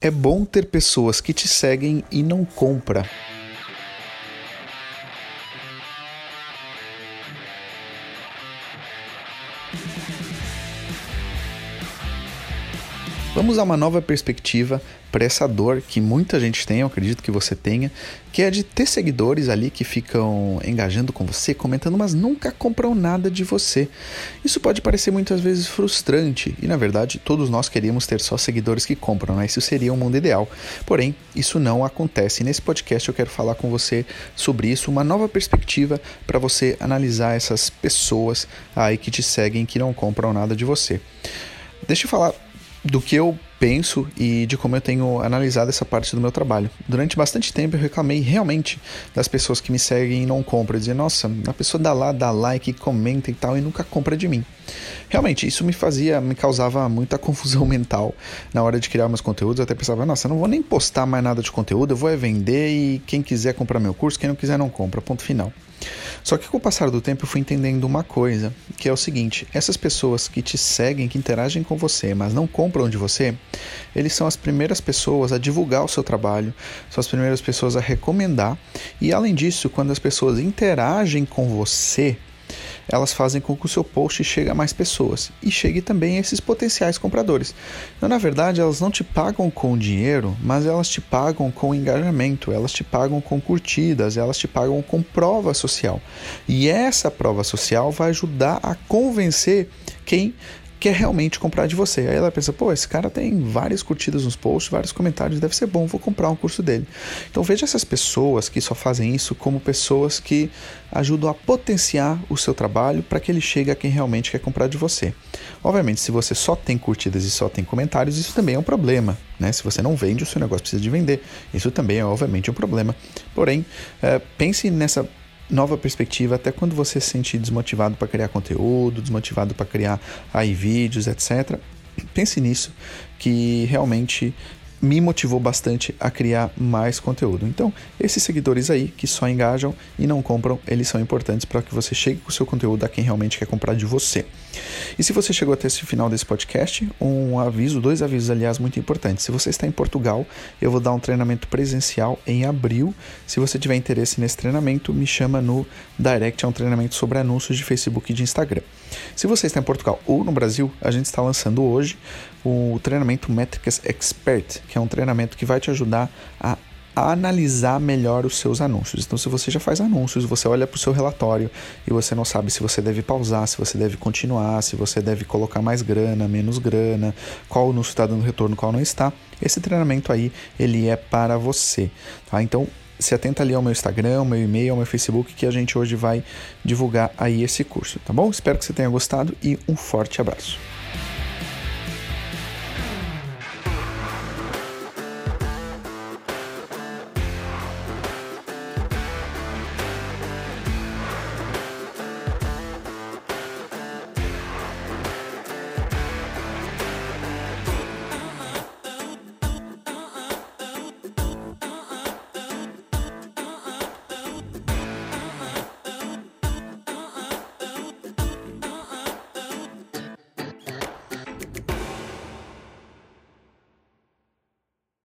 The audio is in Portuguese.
É bom ter pessoas que te seguem e não compra. Vamos a uma nova perspectiva para essa dor que muita gente tem, eu acredito que você tenha, que é de ter seguidores ali que ficam engajando com você, comentando, mas nunca compram nada de você. Isso pode parecer muitas vezes frustrante e, na verdade, todos nós queríamos ter só seguidores que compram, né? Isso seria um mundo ideal. Porém, isso não acontece. E nesse podcast eu quero falar com você sobre isso, uma nova perspectiva para você analisar essas pessoas aí que te seguem que não compram nada de você. Deixa eu falar do que eu penso e de como eu tenho analisado essa parte do meu trabalho. Durante bastante tempo eu reclamei realmente das pessoas que me seguem e não compram, dizendo, nossa, a pessoa dá lá, dá like, comenta e tal e nunca compra de mim. Realmente, isso me fazia, me causava muita confusão mental na hora de criar meus conteúdos. Eu até pensava, nossa, eu não vou nem postar mais nada de conteúdo, eu vou é vender e quem quiser comprar meu curso, quem não quiser não compra, ponto final. Só que com o passar do tempo eu fui entendendo uma coisa, que é o seguinte: essas pessoas que te seguem, que interagem com você, mas não compram de você, eles são as primeiras pessoas a divulgar o seu trabalho, são as primeiras pessoas a recomendar, e além disso, quando as pessoas interagem com você, elas fazem com que o seu post chegue a mais pessoas e chegue também a esses potenciais compradores. Então, na verdade, elas não te pagam com dinheiro, mas elas te pagam com engajamento, elas te pagam com curtidas, elas te pagam com prova social. E essa prova social vai ajudar a convencer quem quer realmente comprar de você. Aí ela pensa, pô, esse cara tem várias curtidas nos posts, vários comentários, deve ser bom, vou comprar um curso dele. Então veja essas pessoas que só fazem isso como pessoas que ajudam a potenciar o seu trabalho para que ele chegue a quem realmente quer comprar de você. Obviamente, se você só tem curtidas e só tem comentários, isso também é um problema. Né? Se você não vende, o seu negócio precisa de vender. Isso também é, obviamente, um problema. Porém, é, pense nessa nova perspectiva, até quando você se sentir desmotivado para criar conteúdo, desmotivado para criar aí vídeos, etc. Pense nisso, que realmente me motivou bastante a criar mais conteúdo. Então, esses seguidores aí que só engajam e não compram, eles são importantes para que você chegue com o seu conteúdo a quem realmente quer comprar de você. E se você chegou até esse final desse podcast, um aviso, dois avisos, aliás, muito importantes. Se você está em Portugal, eu vou dar um treinamento presencial em abril. Se você tiver interesse nesse treinamento, me chama no direct, é um treinamento sobre anúncios de Facebook e de Instagram. Se você está em Portugal ou no Brasil, a gente está lançando hoje o treinamento Métricas Expert, que é um treinamento que vai te ajudar a analisar melhor os seus anúncios. Então, se você já faz anúncios, você olha para o seu relatório e você não sabe se você deve pausar, se você deve continuar, se você deve colocar mais grana, menos grana, qual anúncio está dando retorno, qual não está. Esse treinamento aí, ele é para você. Tá? Então, se atenta ali ao meu Instagram, ao meu e-mail, ao meu Facebook, que a gente hoje vai divulgar aí esse curso, tá bom? Espero que você tenha gostado e um forte abraço.